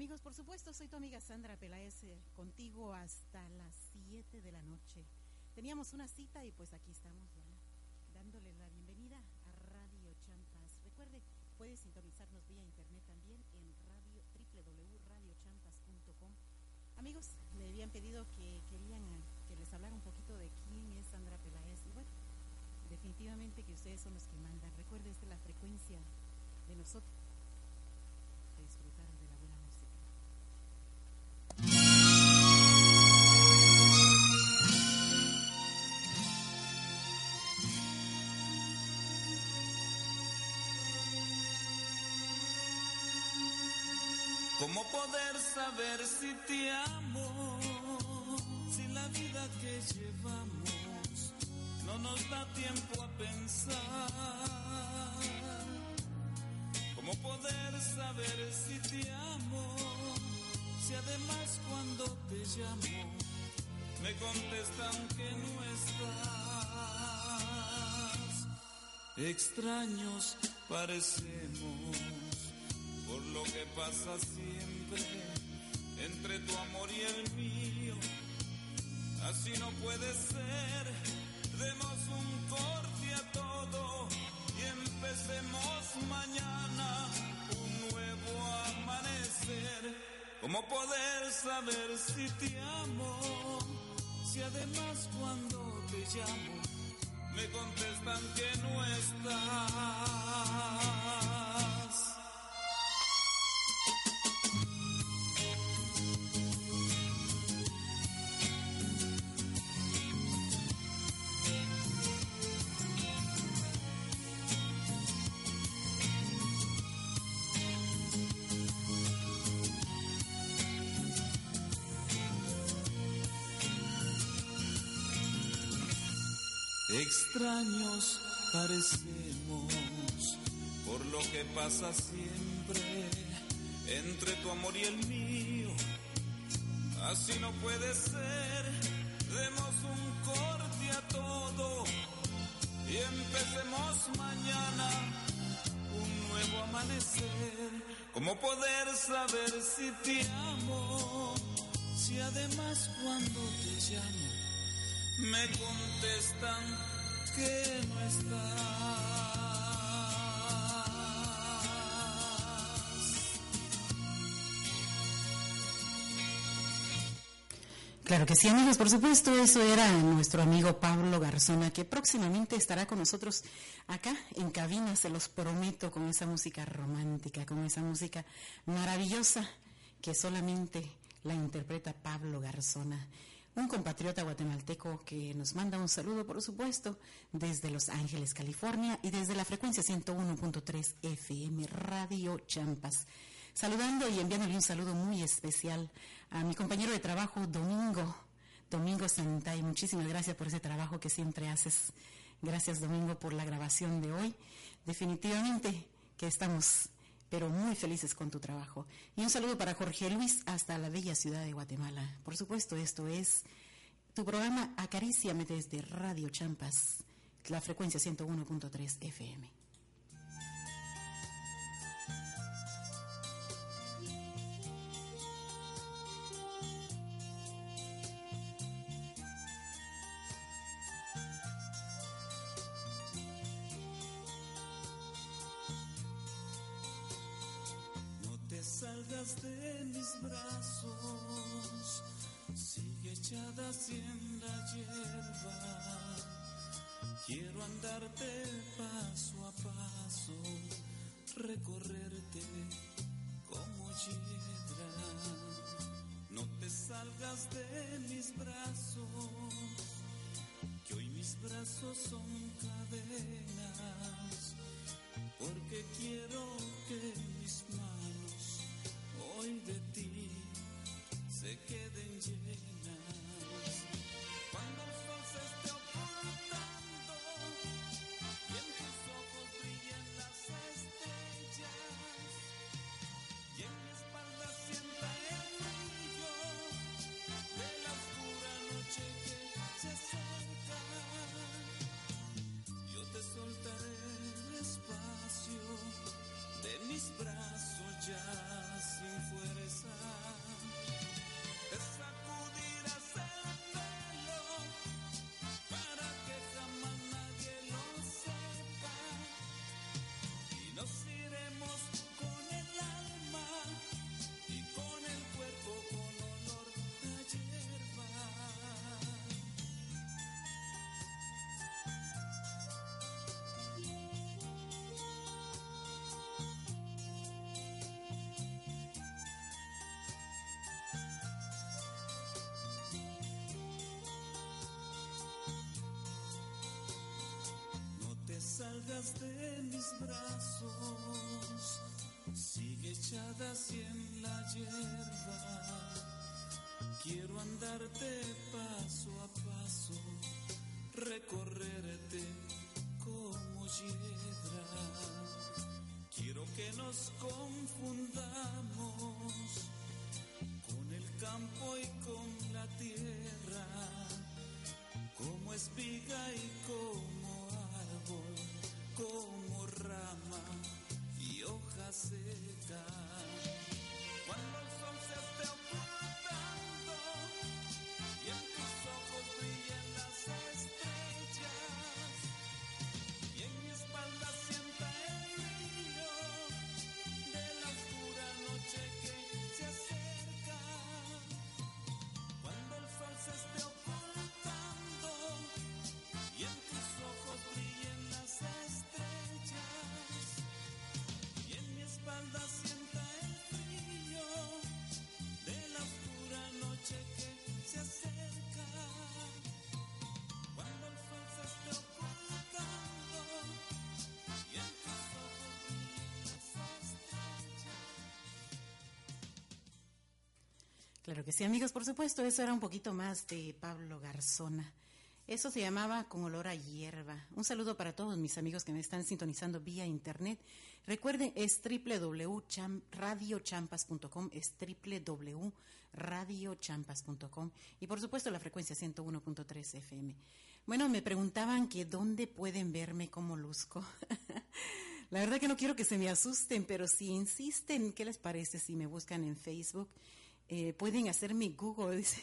amigos, por supuesto, soy tu amiga Sandra Peláez, eh, contigo hasta las 7 de la noche. Teníamos una cita y pues aquí estamos ya, dándole la bienvenida a Radio Champas. Recuerde, puede sintonizarnos vía internet también en radio www.radiochampas.com. Amigos, me habían pedido que querían eh, que les hablara un poquito de quién es Sandra Peláez. Y bueno, definitivamente que ustedes son los que mandan. Recuerde, esta es la frecuencia de nosotros ¿Cómo poder saber si te amo? Si la vida que llevamos no nos da tiempo a pensar. ¿Cómo poder saber si te amo? Si además cuando te llamo me contestan que no estás. Extraños parecemos por lo que pasa entre tu amor y el mío. Así no puede ser, demos un corte a todo y empecemos mañana un nuevo amanecer. ¿Cómo poder saber si te amo? Si además cuando te llamo me contestan que no estás. Extraños parecemos por lo que pasa siempre entre tu amor y el mío. Así no puede ser, demos un corte a todo y empecemos mañana un nuevo amanecer. ¿Cómo poder saber si te amo? Si además cuando te llamo me contestan que no estás. Claro que sí, amigos, por supuesto, eso era nuestro amigo Pablo Garzona, que próximamente estará con nosotros acá en cabina, se los prometo, con esa música romántica, con esa música maravillosa que solamente la interpreta Pablo Garzona un compatriota guatemalteco que nos manda un saludo, por supuesto, desde Los Ángeles, California, y desde la frecuencia 101.3 FM Radio Champas. Saludando y enviándole un saludo muy especial a mi compañero de trabajo, Domingo, Domingo Santay. Muchísimas gracias por ese trabajo que siempre haces. Gracias, Domingo, por la grabación de hoy. Definitivamente que estamos pero muy felices con tu trabajo. Y un saludo para Jorge Luis hasta la bella ciudad de Guatemala. Por supuesto, esto es tu programa Acaríciame desde Radio Champas, la frecuencia 101.3 FM. De mis brazos, sigue echada así en la hierba. Quiero andarte paso a paso, recorrerte como hiedra. Quiero que nos confundamos Claro que sí, amigos, por supuesto, eso era un poquito más de Pablo Garzona. Eso se llamaba Con olor a hierba. Un saludo para todos mis amigos que me están sintonizando vía internet. Recuerden, es www.radiochampas.com, es www.radiochampas.com y por supuesto la frecuencia 101.3 FM. Bueno, me preguntaban que dónde pueden verme como luzco. la verdad que no quiero que se me asusten, pero si insisten, ¿qué les parece si me buscan en Facebook? Eh, pueden hacerme Google, dice.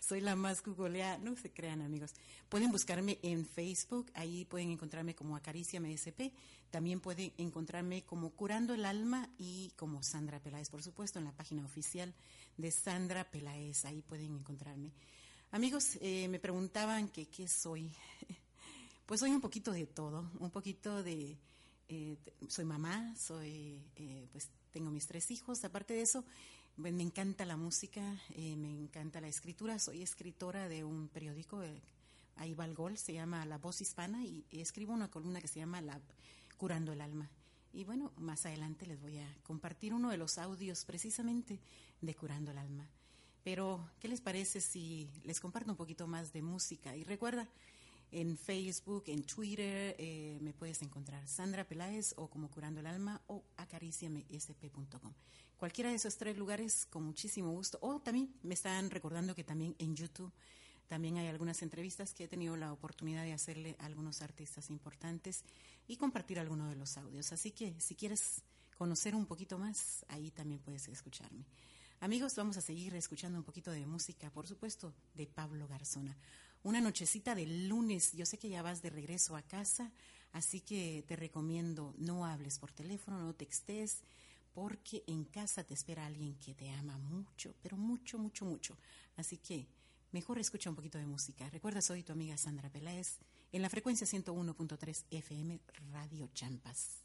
soy la más googleada, no se crean amigos. Pueden buscarme en Facebook, ahí pueden encontrarme como Acaricia MSP, también pueden encontrarme como Curando el Alma y como Sandra Peláez, por supuesto, en la página oficial de Sandra Peláez, ahí pueden encontrarme. Amigos, eh, me preguntaban qué soy. Pues soy un poquito de todo, un poquito de... eh, soy mamá, soy, eh, pues tengo mis tres hijos, aparte de eso, me encanta la música, eh, me encanta la escritura, soy escritora de un periódico, eh, ahí va el gol, se llama La Voz Hispana y, escribo una columna que se llama la, Curando el Alma. Y bueno, más adelante les voy a compartir uno de los audios precisamente de Curando el Alma. Pero, ¿qué les parece si les comparto un poquito más de música? Y recuerda, en Facebook, en Twitter, eh, me puedes encontrar Sandra Peláez o como Curando el Alma o acariciamesp.com. Cualquiera de esos tres lugares, con muchísimo gusto. O también me están recordando que también en YouTube también hay algunas entrevistas que he tenido la oportunidad de hacerle a algunos artistas importantes y compartir algunos de los audios. Así que si quieres conocer un poquito más, ahí también puedes escucharme. Amigos, vamos a seguir escuchando un poquito de música, por supuesto, de Pablo Garzona. Una nochecita de lunes, yo sé que ya vas de regreso a casa, así que te recomiendo no hables por teléfono, no textes, porque en casa te espera alguien que te ama mucho, pero mucho, mucho, mucho. Así que mejor escucha un poquito de música. Recuerda, soy tu amiga Sandra Peláez en la frecuencia 101.3 FM Radio Champas.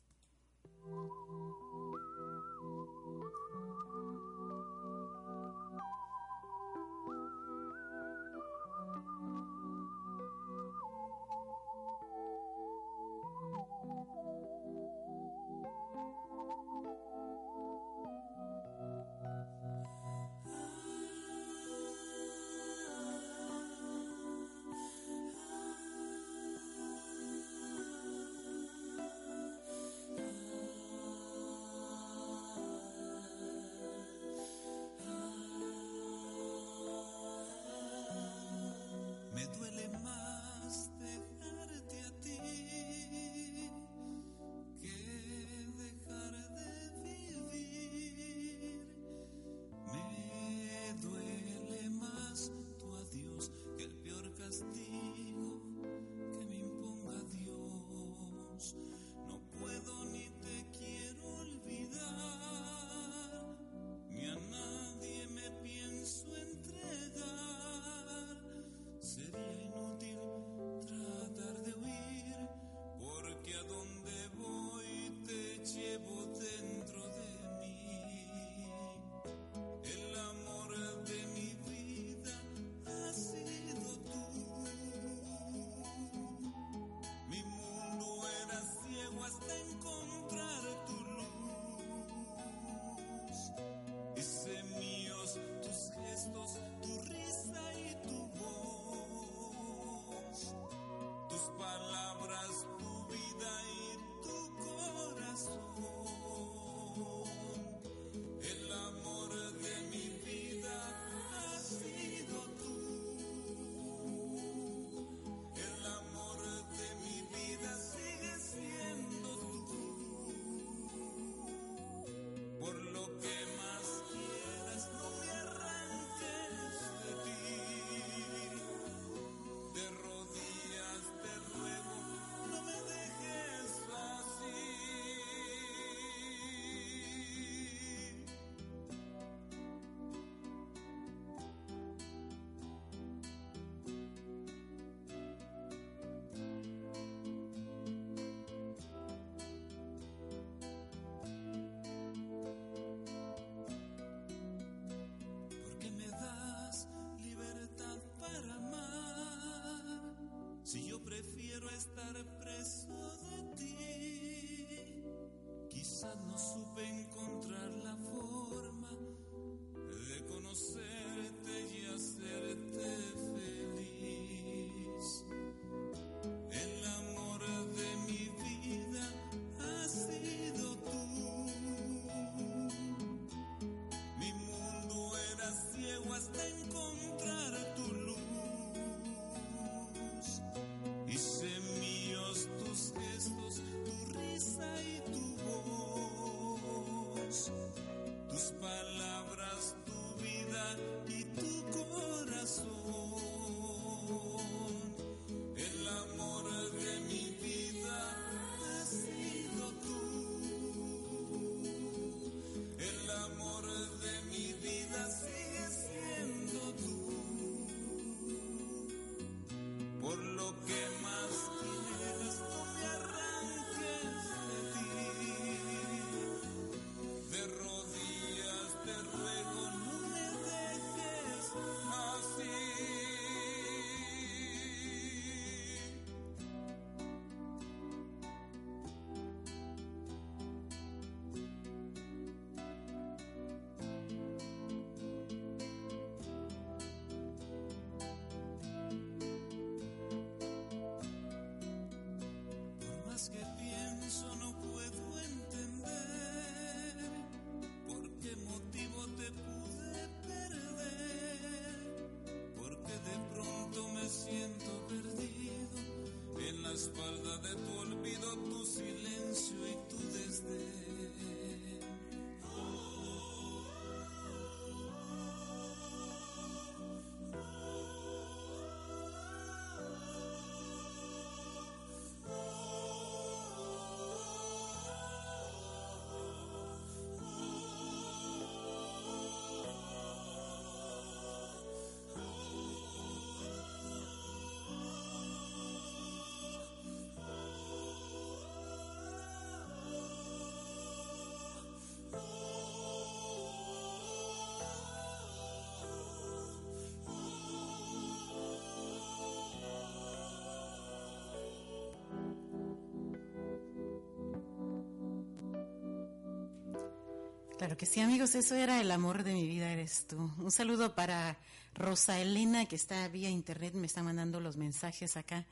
Claro que sí, amigos, eso era el amor de mi vida, eres tú. Un saludo para Rosa Elena, que está vía internet, me está mandando los mensajes acá.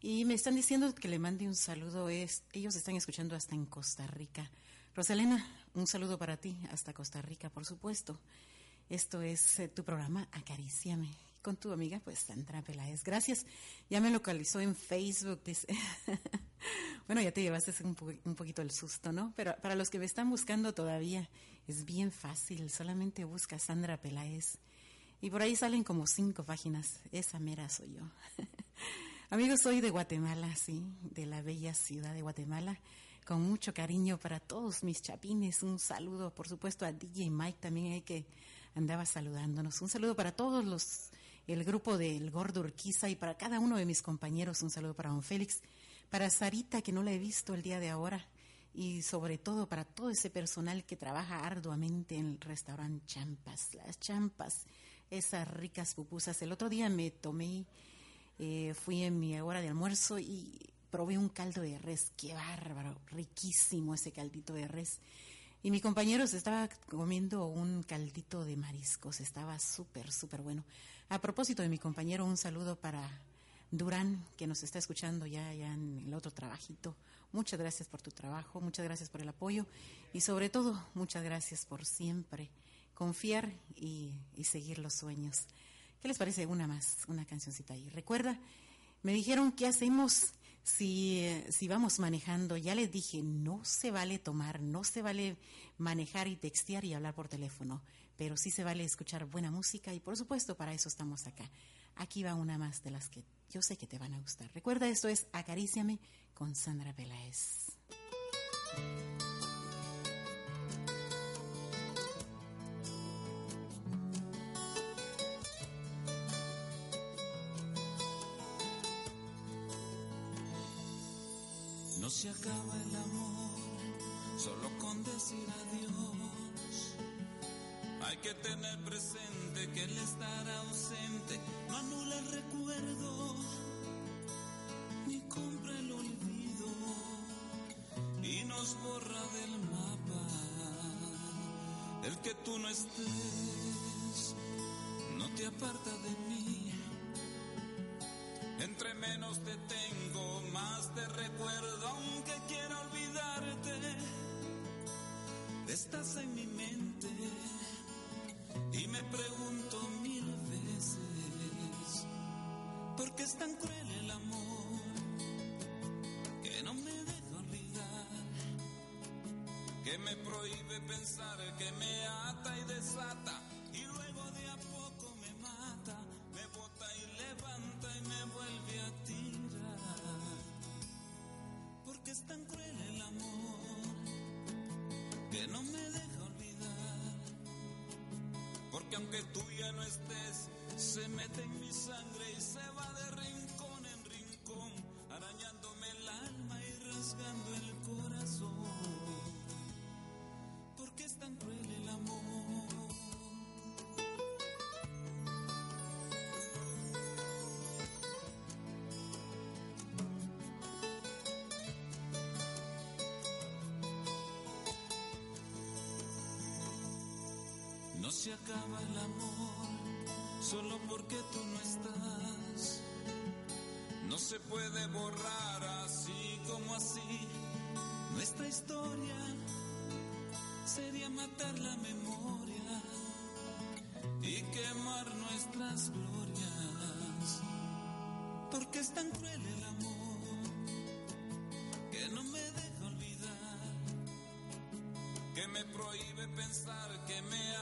Y me están diciendo que le mande un saludo. Es, ellos están escuchando hasta en Costa Rica. Rosa Elena, un saludo para ti, hasta Costa Rica, por supuesto. Esto es eh, tu programa Acaríciame. Con tu amiga, pues, Sandra Peláez. Gracias. Ya me localizó en Facebook. dice. bueno, ya te llevaste un, po- un poquito el susto, ¿no? Pero para los que me están buscando todavía, es bien fácil. Solamente busca Sandra Peláez. Y por ahí salen como cinco páginas. Esa mera soy yo. Amigos, soy de Guatemala, sí, de la bella ciudad de Guatemala. Con mucho cariño para todos mis chapines. Un saludo, por supuesto, a DJ Mike también, ahí que andaba saludándonos. Un saludo para todos los, el grupo del Gordo Urquiza y para cada uno de mis compañeros. Un saludo para don Félix, para Sarita, que no la he visto el día de ahora. Y sobre todo para todo ese personal que trabaja arduamente en el restaurante Champas. Las Champas, esas ricas pupusas. El otro día me tomé eh, fui en mi hora de almuerzo y probé un caldo de res. Qué bárbaro, riquísimo ese caldito de res. Y mi compañero se estaba comiendo un caldito de mariscos. Estaba súper, súper bueno. A propósito de mi compañero, un saludo para Durán, que nos está escuchando ya, ya en el otro trabajito. Muchas gracias por tu trabajo, muchas gracias por el apoyo y sobre todo, muchas gracias por siempre confiar y, y seguir los sueños. ¿Qué les parece una más, una cancioncita ahí? Recuerda, me dijeron, ¿qué hacemos si, si vamos manejando? Ya les dije, no se vale tomar, no se vale manejar y textear y hablar por teléfono, pero sí se vale escuchar buena música y por supuesto para eso estamos acá. Aquí va una más de las que yo sé que te van a gustar. Recuerda, esto es Acaríciame con Sandra Peláez. No se acaba el amor solo con decir adiós. Hay que tener presente que el estar ausente no anula el recuerdo ni compra el olvido y nos borra del mapa El que tú no estés no te aparta de mí. Entre menos te tengo, más te recuerdo, aunque quiera olvidarte. Estás en mi mente me pregunto mil veces, ¿por qué es tan cruel el amor que no me deja olvidar? Que me prohíbe pensar, que me ata y desata y luego de a poco me mata, me bota y levanta y me vuelve a tirar. Porque es tan cruel el amor que no me deja. Porque aunque tú ya no estés, se mete en mi sangre y se va se acaba el amor solo porque tú no estás. No se puede borrar así como así nuestra historia. Sería matar la memoria y quemar nuestras glorias. Porque es tan cruel el amor que no me deja olvidar que me prohíbe pensar, que me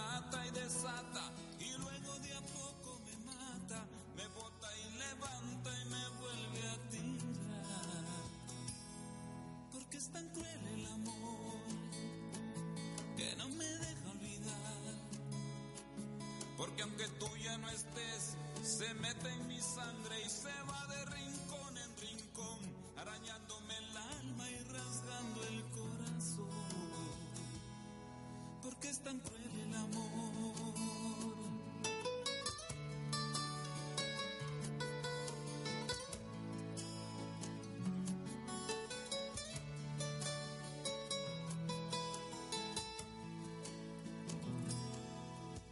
se mete en mi sangre y se va de rincón en rincón, arañándome el alma y rasgando el corazón porque es tan cruel el amor.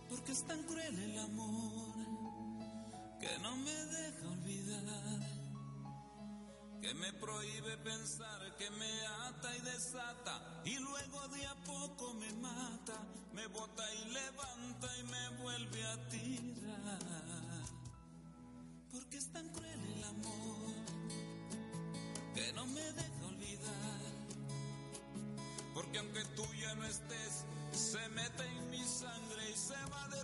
Porque es tan cruel el amor que me prohíbe pensar, que me ata y desata, y luego de a poco me mata, me bota y levanta y me vuelve a tirar. Porque es tan cruel el amor que no me deja olvidar. Porque aunque tú ya no estés, se mete en mi sangre y se va de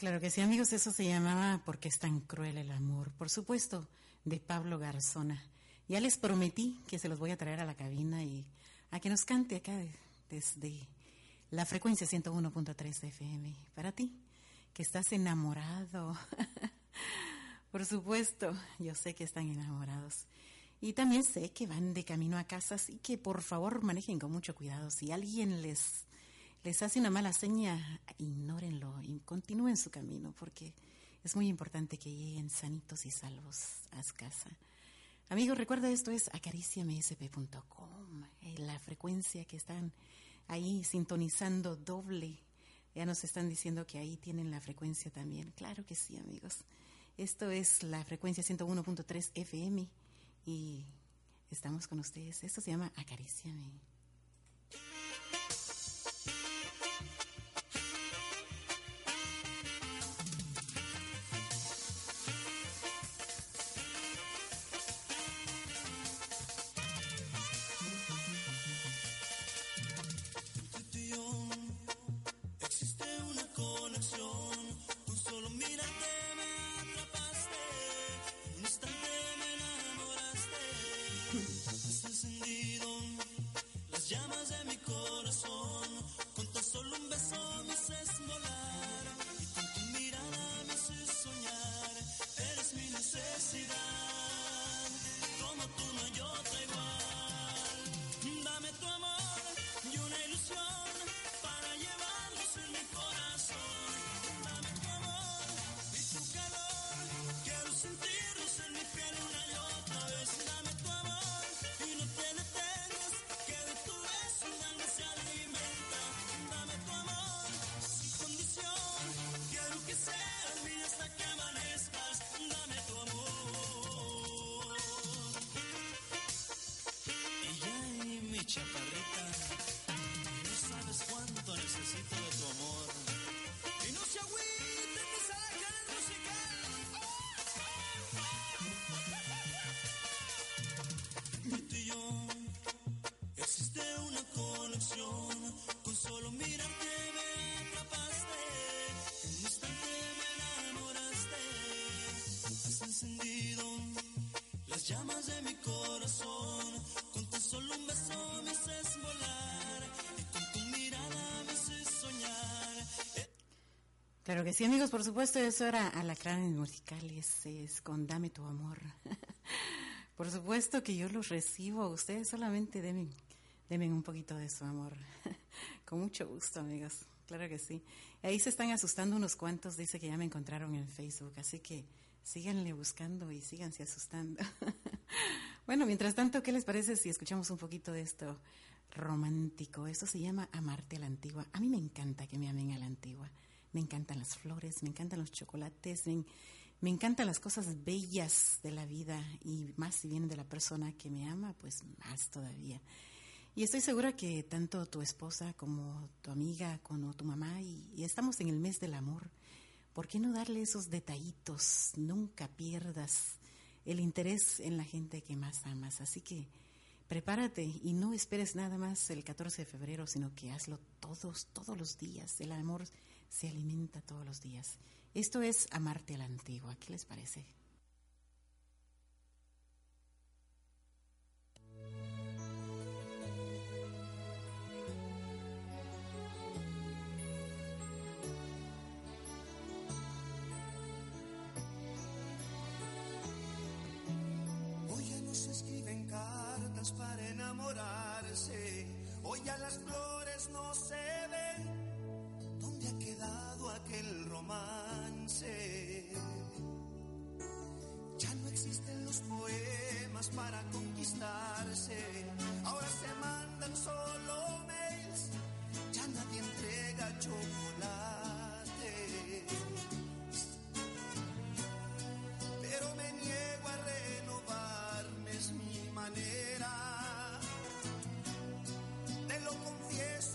Claro que sí, amigos, eso se llamaba Porque es tan cruel el amor, por supuesto, de Pablo Garzona. Ya les prometí que se los voy a traer a la cabina y a que nos cante acá desde la frecuencia 101.3 FM. Para ti, que estás enamorado. por supuesto, yo sé que están enamorados. Y también sé que van de camino a casa, así que por favor manejen con mucho cuidado. Si alguien les les hace una mala seña, ignórenlo y continúen su camino, porque es muy importante que lleguen sanitos y salvos a casa. Amigos, recuerda esto es acariciamsp.com, eh, la frecuencia que están ahí sintonizando doble. Ya nos están diciendo que ahí tienen la frecuencia también. Claro que sí, amigos. Esto es la frecuencia 101.3 FM y estamos con ustedes. Esto se llama Acaríciame. Solo un beso me haces volar y con tu mirada me haces soñar. Eres mi necesidad, como tú no hay otra igual. Dame tu amor y una ilusión las llamas de mi corazón. Con tan solo beso me haces volar. Y con tu mirada me haces soñar. Claro que sí, amigos, por supuesto, eso era Alacranes Musicales, es con Dame tu amor. por supuesto que yo los recibo, ustedes solamente deben, deben un poquito de su amor. con mucho gusto, amigos, claro que sí. Ahí se están asustando unos cuantos, dice que ya me encontraron en Facebook, así que síganle buscando y síganse asustando. bueno, mientras tanto, ¿qué les parece si escuchamos un poquito de esto romántico? Esto se llama Amarte a la Antigua. A mí me encanta que me amen a la Antigua. Me encantan las flores, me encantan los chocolates, me, encantan las cosas bellas de la vida y más si vienen de la persona que me ama, pues más todavía. Y estoy segura que tanto tu esposa como tu amiga, como tu mamá, y, y estamos en el mes del amor, ¿por qué no darle esos detallitos? Nunca pierdas el interés en la gente que más amas. Así que prepárate y no esperes nada más el 14 de febrero, sino que hazlo todos, todos los días. El amor se alimenta todos los días. Esto es amarte a la antigua. ¿Qué les parece? Para enamorarse. Hoy ya las flores no se ven. ¿Dónde ha quedado aquel romance? Ya no existen los poemas para conquistarse. Ahora se mandan solo mails. Ya nadie entrega chocolate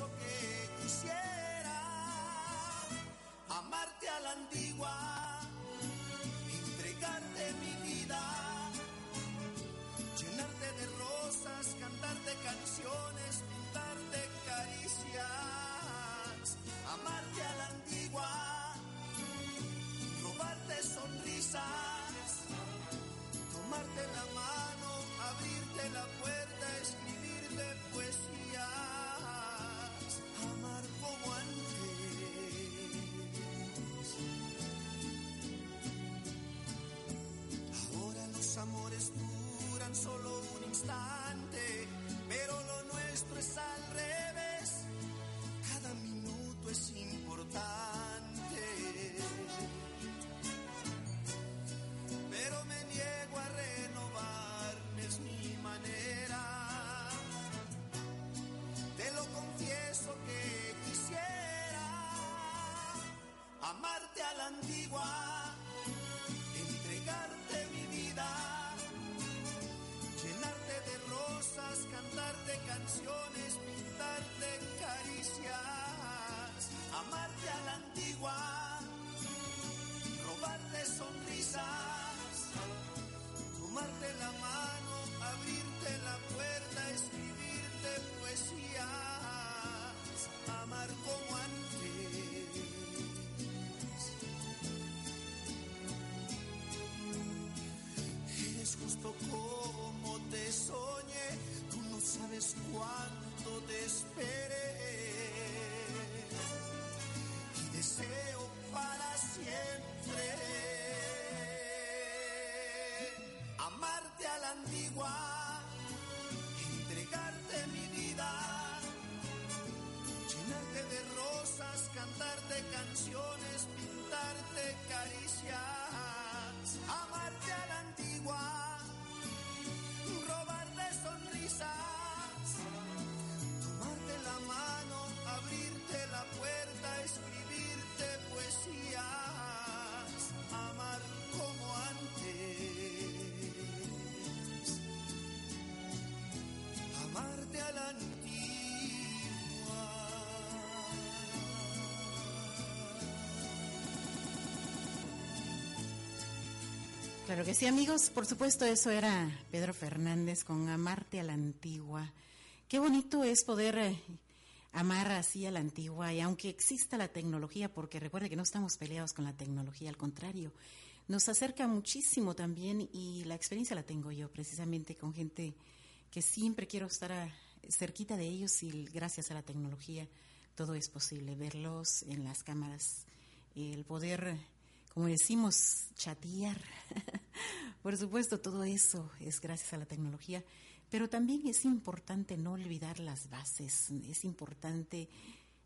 que quisiera amarte a la antigua, entregarte mi vida, llenarte de rosas, cantarte canciones, pintarte caricias, amarte a la antigua robarte sonrisas, tomarte la mano, abrirte la puerta, escribirte poesías, tomarte la mano, abrirte la puerta, escribirte poesías, amar como antes. Claro que sí, amigos. Por supuesto, eso era Pedro Fernández con Amarte a la Antigua. Qué bonito es poder eh, amar así a la antigua y aunque exista la tecnología, porque recuerde que no estamos peleados con la tecnología, al contrario, nos acerca muchísimo también y la experiencia la tengo yo precisamente con gente que siempre quiero estar a- cerquita de ellos y gracias a la tecnología todo es posible, verlos en las cámaras, el poder, como decimos, chatear. Por supuesto, todo eso es gracias a la tecnología, pero también es importante no olvidar las bases, es importante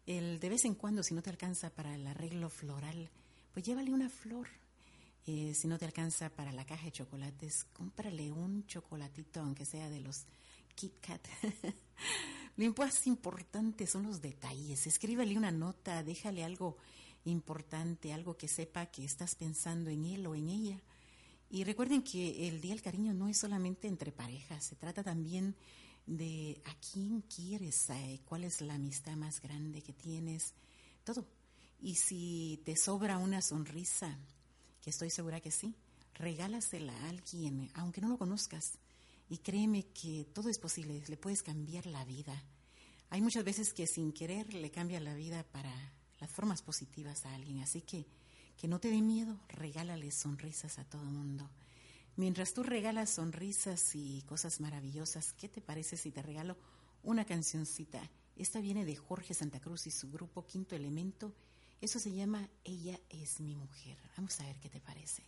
el de vez en cuando, si no te alcanza para el arreglo floral, pues llévale una flor. Eh, si no te alcanza para la caja de chocolates, cómprale un chocolatito, aunque sea de los Kit Kat. Lo más importante son los detalles. Escríbele una nota, déjale algo importante, algo que sepa que estás pensando en él o en ella. Y recuerden que el Día del Cariño no es solamente entre parejas, se trata también de a quién quieres, eh, cuál es la amistad más grande que tienes, todo. Y si te sobra una sonrisa, que estoy segura que sí, regálasela a alguien, aunque no lo conozcas. Y créeme que todo es posible, le puedes cambiar la vida. Hay muchas veces que sin querer le cambia la vida para las formas positivas a alguien, así que que no te dé miedo, regálale sonrisas a todo el mundo. Mientras tú regalas sonrisas y cosas maravillosas, ¿qué te parece si te regalo una cancioncita? Esta viene de Jorge Santa Cruz y su grupo Quinto Elemento. Eso se llama Ella es mi mujer. Vamos a ver qué te parece.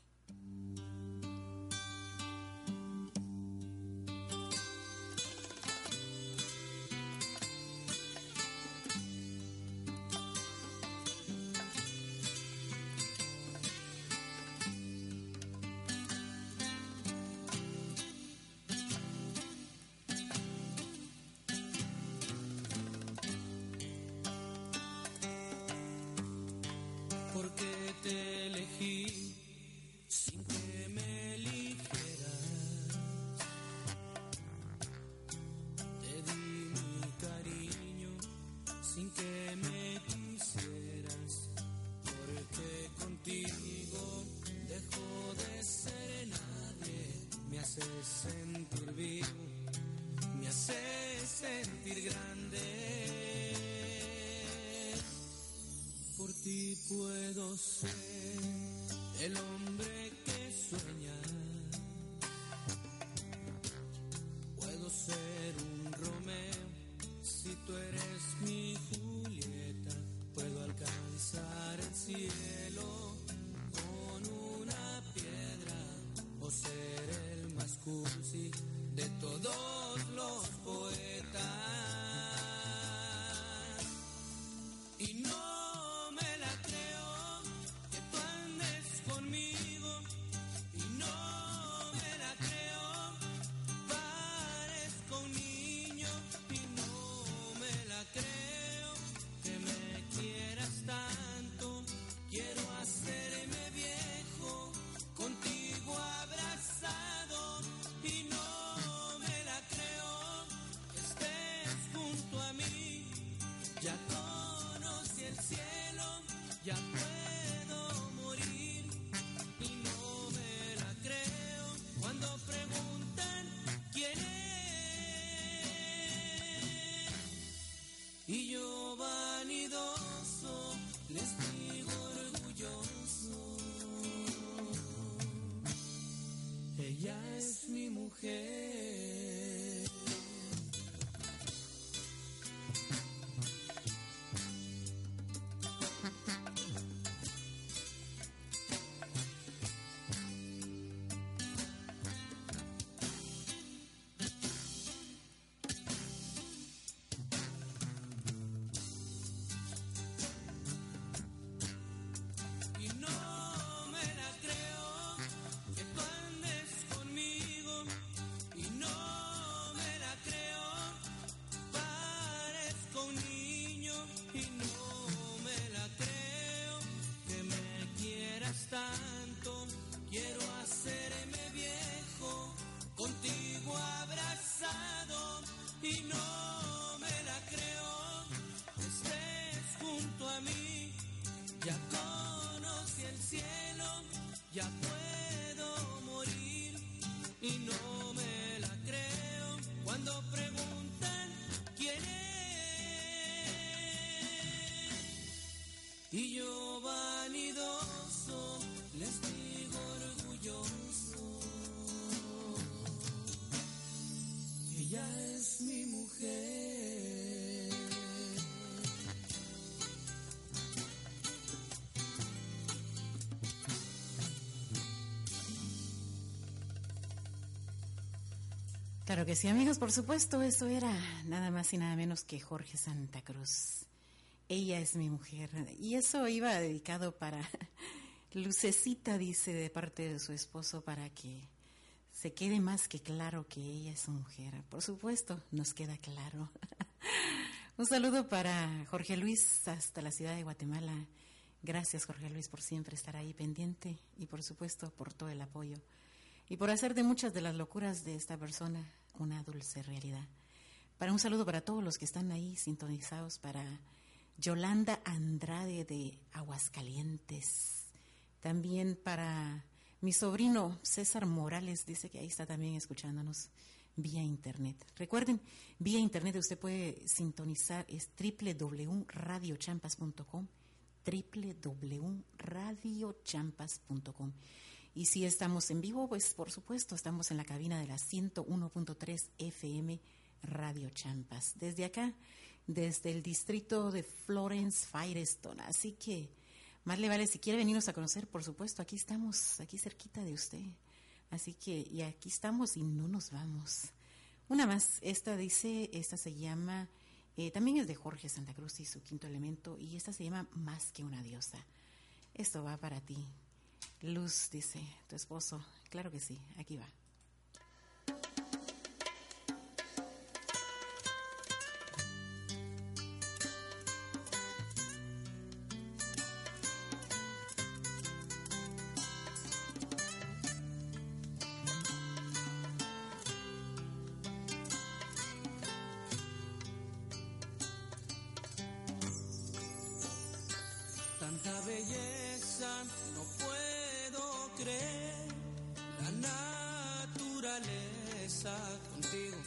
Claro que sí, amigos, por supuesto, eso era nada más y nada menos que Jorge Santa Cruz. Ella es mi mujer. Y eso iba dedicado para Lucecita, dice, de parte de su esposo, para que se quede más que claro que ella es su mujer. Por supuesto, nos queda claro. Un saludo para Jorge Luis hasta la ciudad de Guatemala. Gracias, Jorge Luis, por siempre estar ahí pendiente y, por supuesto, por todo el apoyo y por hacer de muchas de las locuras de esta persona una dulce realidad. Para un saludo para todos los que están ahí sintonizados, para Yolanda Andrade de Aguascalientes, también para mi sobrino César Morales, dice que ahí está también escuchándonos vía internet. Recuerden, vía internet usted puede sintonizar, es www.radiochampas.com, www.radiochampas.com. Y si estamos en vivo, pues por supuesto estamos en la cabina de la 101.3 FM Radio Champas. Desde acá, desde el distrito de Florence Firestone. Así que, más le vale, si quiere venirnos a conocer, por supuesto, aquí estamos, aquí cerquita de usted. Así que, y aquí estamos y no nos vamos. Una más, esta dice, esta se llama, eh, también es de Jorge Santa Cruz y su quinto elemento, y esta se llama Más que una diosa. Esto va para ti, Luz, dice tu esposo. Claro que sí, aquí va. La naturaleza contigo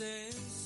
a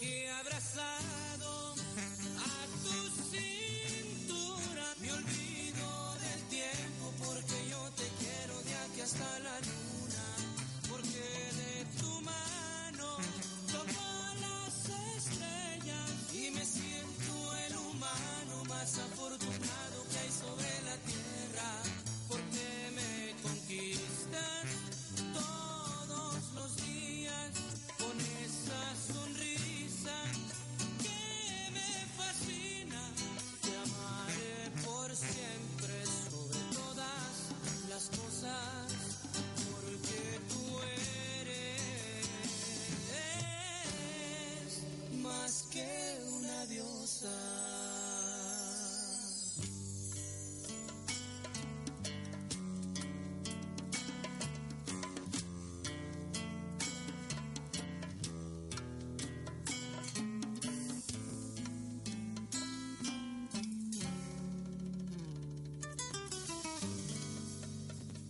Yeah.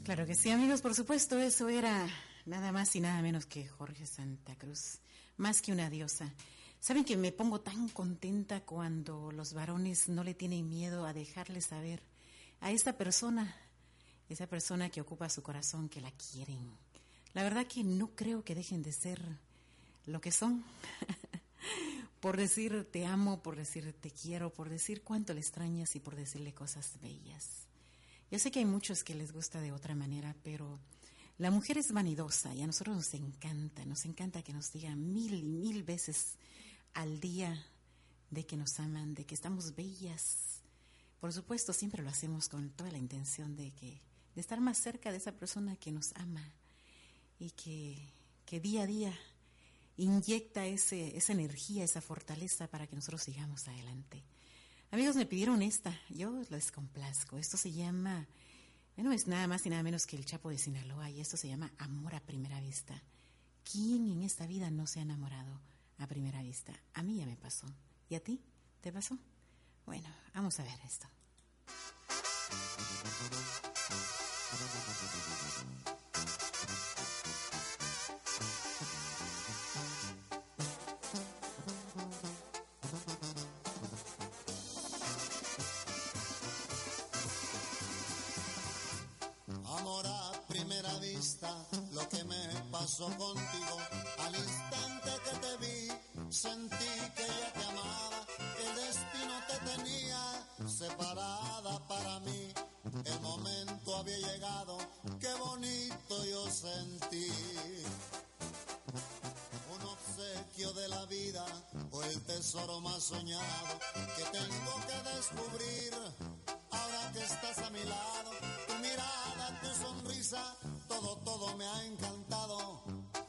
Claro que sí, amigos, por supuesto, eso era nada más y nada menos que Jorge Santa Cruz, más que una diosa. Saben que me pongo tan contenta cuando los varones no le tienen miedo a dejarle saber a esa persona, esa persona que ocupa su corazón, que la quieren. La verdad que no creo que dejen de ser lo que son. por decir te amo, por decir te quiero, por decir cuánto le extrañas y por decirle cosas bellas. Yo sé que hay muchos que les gusta de otra manera, pero la mujer es vanidosa y a nosotros nos encanta, nos encanta que nos digan mil y mil veces al día de que nos aman, de que estamos bellas. Por supuesto, siempre lo hacemos con toda la intención de que de estar más cerca de esa persona que nos ama y que, que día a día inyecta ese, esa energía, esa fortaleza para que nosotros sigamos adelante. Amigos, me pidieron esta, yo les complazco. Esto se llama, bueno, es nada más y nada menos que el Chapo de Sinaloa y esto se llama Amor a Primera Vista. ¿Quién en esta vida no se ha enamorado a primera vista? A mí ya me pasó. ¿Y a ti? ¿Te pasó? Bueno, vamos a ver esto. Contigo. Al instante que te vi, sentí que ya te amaba. El destino te tenía separada para mí. El momento había llegado, qué bonito yo sentí. Un obsequio de la vida o el tesoro más soñado que tengo que descubrir ahora que estás a mi lado. Tu mirada, tu sonrisa, todo, todo me ha encantado.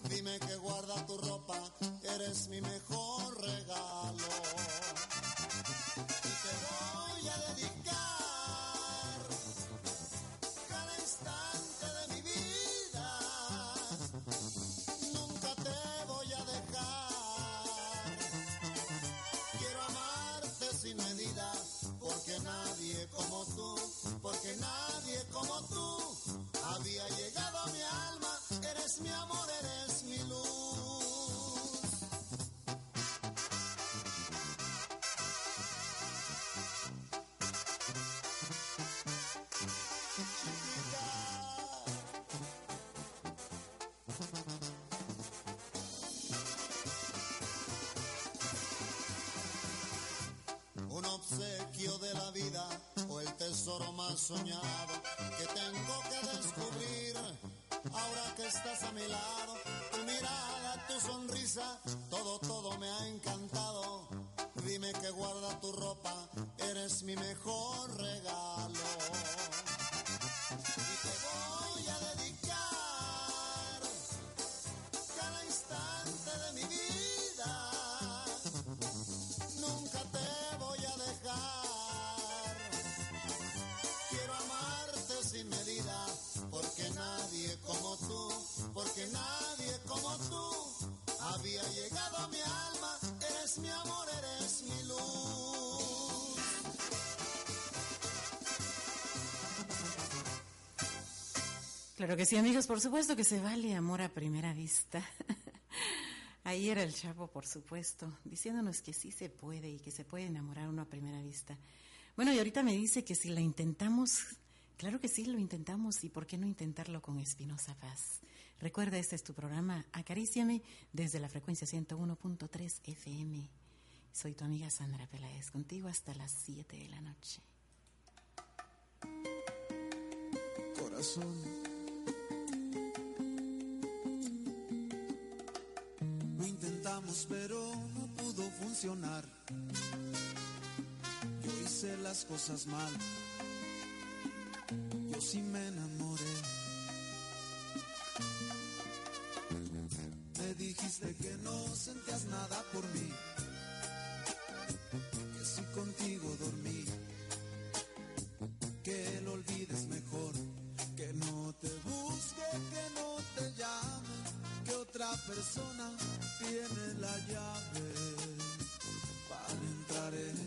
Dime que guarda tu ropa, eres mi mejor regalo. Soñado que tengo que descubrir ahora que estás a mi lado. Tu mirada, tu sonrisa, todo, todo me ha encantado. Dime que guarda tu ropa, eres mi mejor regalo. Claro que sí, amigos, por supuesto que se vale amor a primera vista. Ahí era el Chapo, por supuesto, diciéndonos que sí se puede y que se puede enamorar uno a primera vista. Bueno, y ahorita me dice que si la intentamos, claro que sí, lo intentamos, y por qué no intentarlo con Espinosa Paz. Recuerda, este es tu programa, Acaríciame, desde la frecuencia 101.3 FM. Soy tu amiga Sandra Peláez, contigo hasta las 7 de la noche. corazón. Pero no pudo funcionar. Yo hice las cosas mal. Yo sí me enamoré. Me dijiste que no sentías nada por mí. Que si contigo dormí que lo olvides mejor, que no te busque, que no te llame, que otra persona tiene la llave para entrar en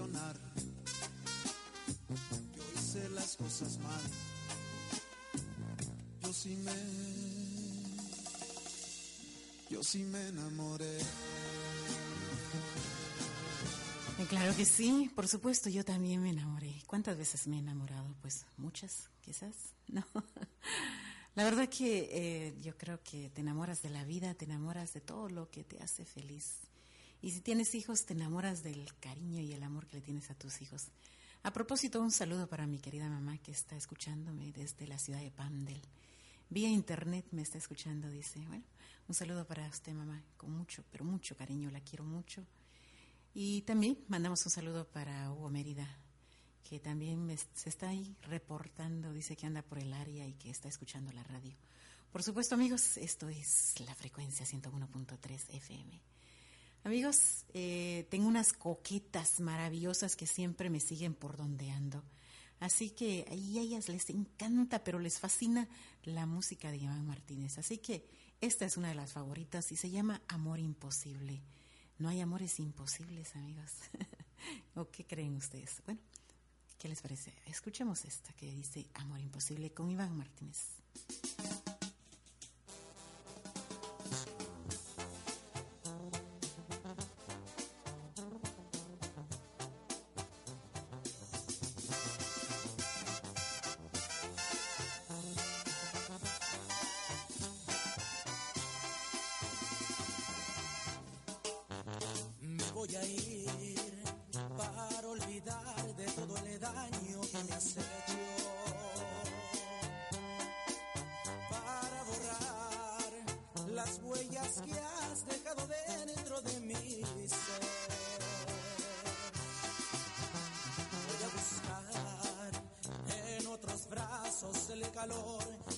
hoy hice las cosas mal. Yo sí me, yo sí me enamoré. Eh, Claro que sí, por supuesto, yo también me enamoré. ¿Cuántas veces me he enamorado? Pues muchas, quizás, ¿no? La verdad que eh, yo creo que te enamoras de la vida, te enamoras de todo lo que te hace feliz. Y si tienes hijos, te enamoras del cariño y el amor que le tienes a tus hijos. A propósito, un saludo para mi querida mamá que está escuchándome desde la ciudad de Pandel. Vía internet me está escuchando, dice. Bueno, un saludo para usted, mamá, con mucho, pero mucho cariño, la quiero mucho. Y también mandamos un saludo para Hugo Mérida, que también me- se está ahí reportando, dice que anda por el área y que está escuchando la radio. Por supuesto, amigos, esto es la frecuencia 101.3 FM. Amigos, eh, tengo unas coquetas maravillosas que siempre me siguen por donde ando. Así que a ellas les encanta, pero les fascina la música de Iván Martínez. Así que esta es una de las favoritas y se llama Amor Imposible. No hay amores imposibles, amigos. ¿O qué creen ustedes? Bueno, ¿qué les parece? Escuchemos esta que dice Amor Imposible con Iván Martínez.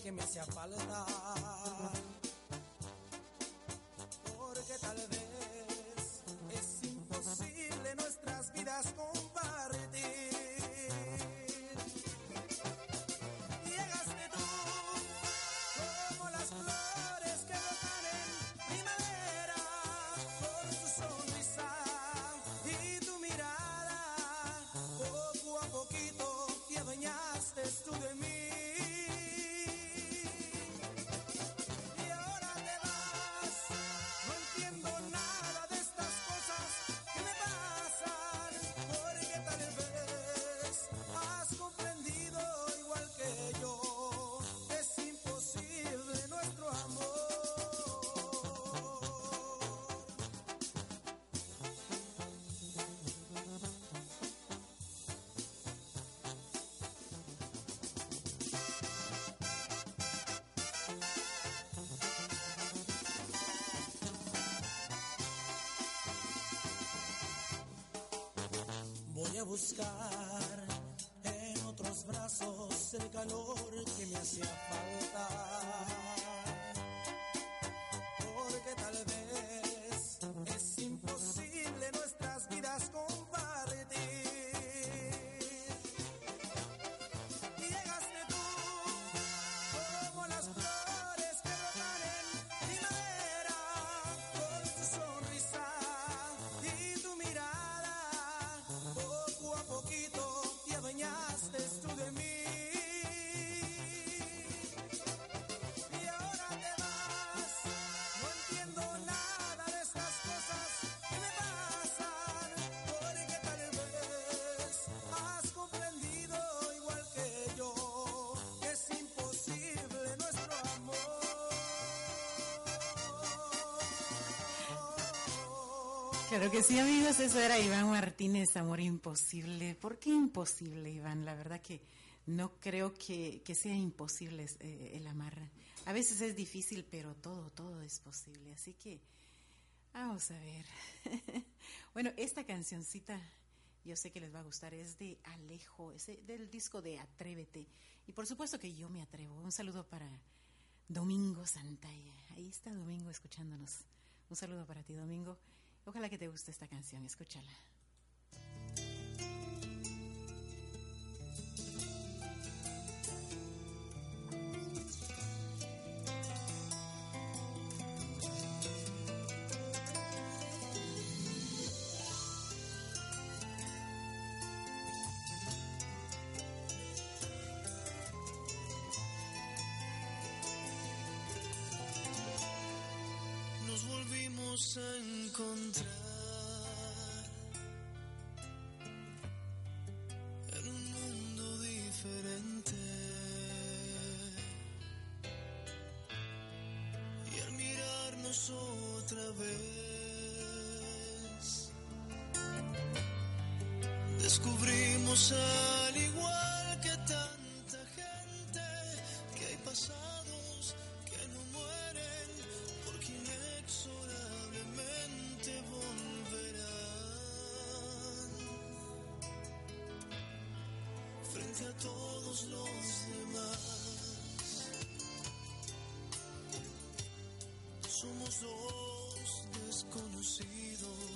Que me hacía falta. A buscar en otros brazos el calor que me hacía falta. Porque tal vez es imposible nuestras vidas compartir. Claro que sí, amigos, eso era Iván Martínez, Amor Imposible. ¿Por qué imposible, Iván? La verdad que no creo que, que sea imposible eh, el amar. A veces es difícil, pero todo, todo es posible. Así que vamos a ver. bueno, esta cancioncita yo sé que les va a gustar, es de Alejo, es del disco de Atrévete. Y por supuesto que yo me atrevo. Un saludo para Domingo Santalla. Ahí está Domingo escuchándonos. Un saludo para ti, Domingo. Ojalá que te guste esta canción, escúchala. Encontrar en un mundo diferente. Y al mirarnos otra vez, descubrimos al a todos los demás. Somos dos desconocidos.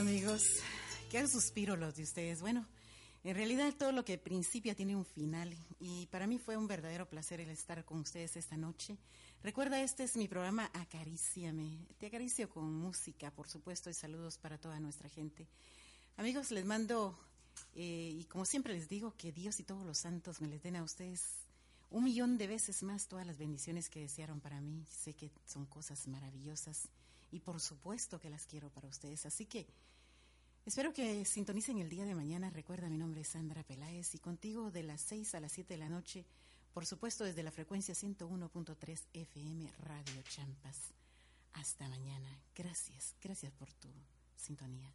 Amigos, qué suspiro los de ustedes. Bueno, en realidad todo lo que principia tiene un final y para mí fue un verdadero placer el estar con ustedes esta noche. Recuerda, este es mi programa Acaríciame. Te acaricio con música, por supuesto, y saludos para toda nuestra gente. Amigos, les mando, eh, y como siempre les digo, que Dios y todos los santos me les den a ustedes un millón de veces más todas las bendiciones que desearon para mí. Sé que son cosas maravillosas y por supuesto que las quiero para ustedes. Así que espero que sintonicen el día de mañana. Recuerda, mi nombre es Sandra Peláez y contigo de las 6 a las 7 de la noche, por supuesto desde la frecuencia 101.3 FM Radio Champas. Hasta mañana. Gracias, gracias por tu sintonía.